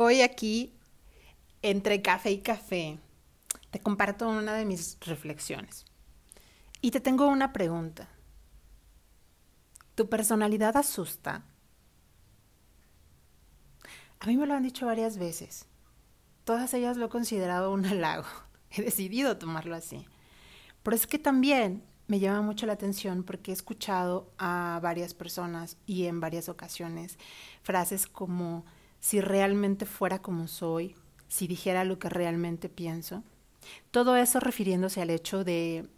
Hoy aquí, entre café y café, te comparto una de mis reflexiones. Y te tengo una pregunta. ¿Tu personalidad asusta? A mí me lo han dicho varias veces. Todas ellas lo he considerado un halago. He decidido tomarlo así. Pero es que también me llama mucho la atención porque he escuchado a varias personas y en varias ocasiones frases como si realmente fuera como soy, si dijera lo que realmente pienso. Todo eso refiriéndose al hecho de,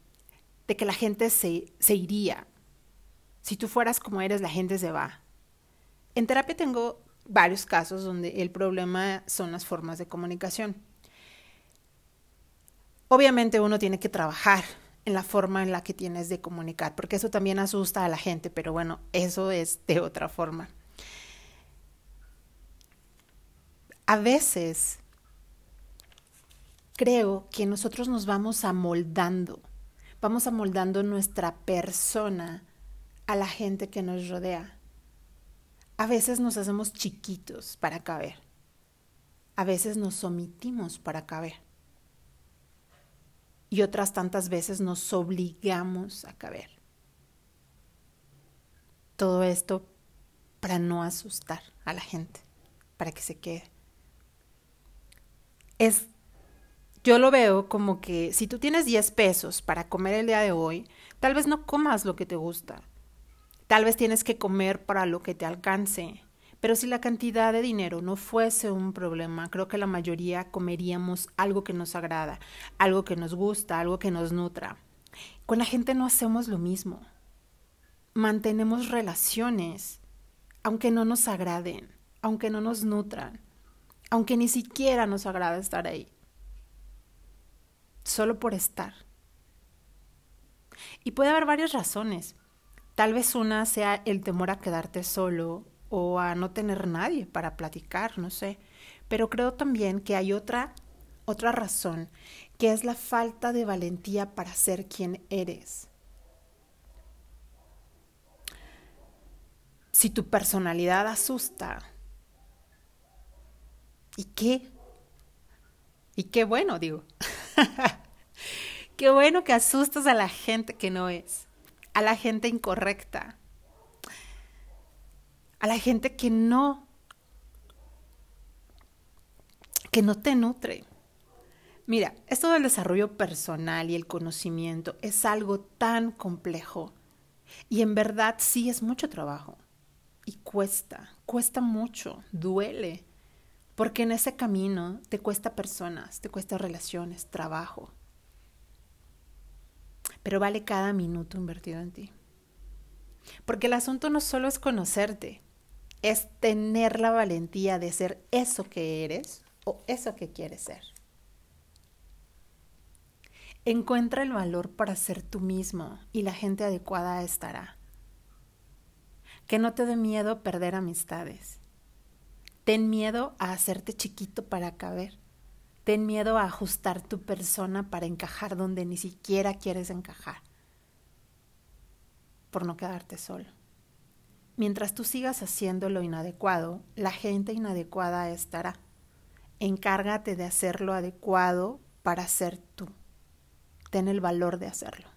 de que la gente se, se iría. Si tú fueras como eres, la gente se va. En terapia tengo varios casos donde el problema son las formas de comunicación. Obviamente uno tiene que trabajar en la forma en la que tienes de comunicar, porque eso también asusta a la gente, pero bueno, eso es de otra forma. A veces creo que nosotros nos vamos amoldando, vamos amoldando nuestra persona a la gente que nos rodea. A veces nos hacemos chiquitos para caber. A veces nos omitimos para caber. Y otras tantas veces nos obligamos a caber. Todo esto para no asustar a la gente, para que se quede. Es, yo lo veo como que si tú tienes 10 pesos para comer el día de hoy, tal vez no comas lo que te gusta Tal vez tienes que comer para lo que te alcance. Pero si la cantidad de dinero no fuese un problema, creo que la mayoría comeríamos algo que nos agrada, algo que nos gusta, algo que nos nutra. Con la gente no hacemos lo mismo. Mantenemos relaciones, aunque no nos agraden, aunque no nos nutran, aunque ni siquiera nos agrada estar ahí. Solo por estar. Y puede haber varias razones. Tal vez una sea el temor a quedarte solo o a no tener nadie para platicar, no sé. Pero creo también que hay otra otra razón, que es la falta de valentía para ser quien eres. Si tu personalidad asusta, ¿y qué? Y qué bueno, digo. qué bueno que asustas a la gente que no es a la gente incorrecta, a la gente que no, que no te nutre. Mira, esto del desarrollo personal y el conocimiento es algo tan complejo y en verdad sí es mucho trabajo y cuesta, cuesta mucho, duele, porque en ese camino te cuesta personas, te cuesta relaciones, trabajo pero vale cada minuto invertido en ti. Porque el asunto no solo es conocerte, es tener la valentía de ser eso que eres o eso que quieres ser. Encuentra el valor para ser tú mismo y la gente adecuada estará. Que no te dé miedo perder amistades. Ten miedo a hacerte chiquito para caber. Ten miedo a ajustar tu persona para encajar donde ni siquiera quieres encajar, por no quedarte solo. Mientras tú sigas haciendo lo inadecuado, la gente inadecuada estará. Encárgate de hacer lo adecuado para ser tú. Ten el valor de hacerlo.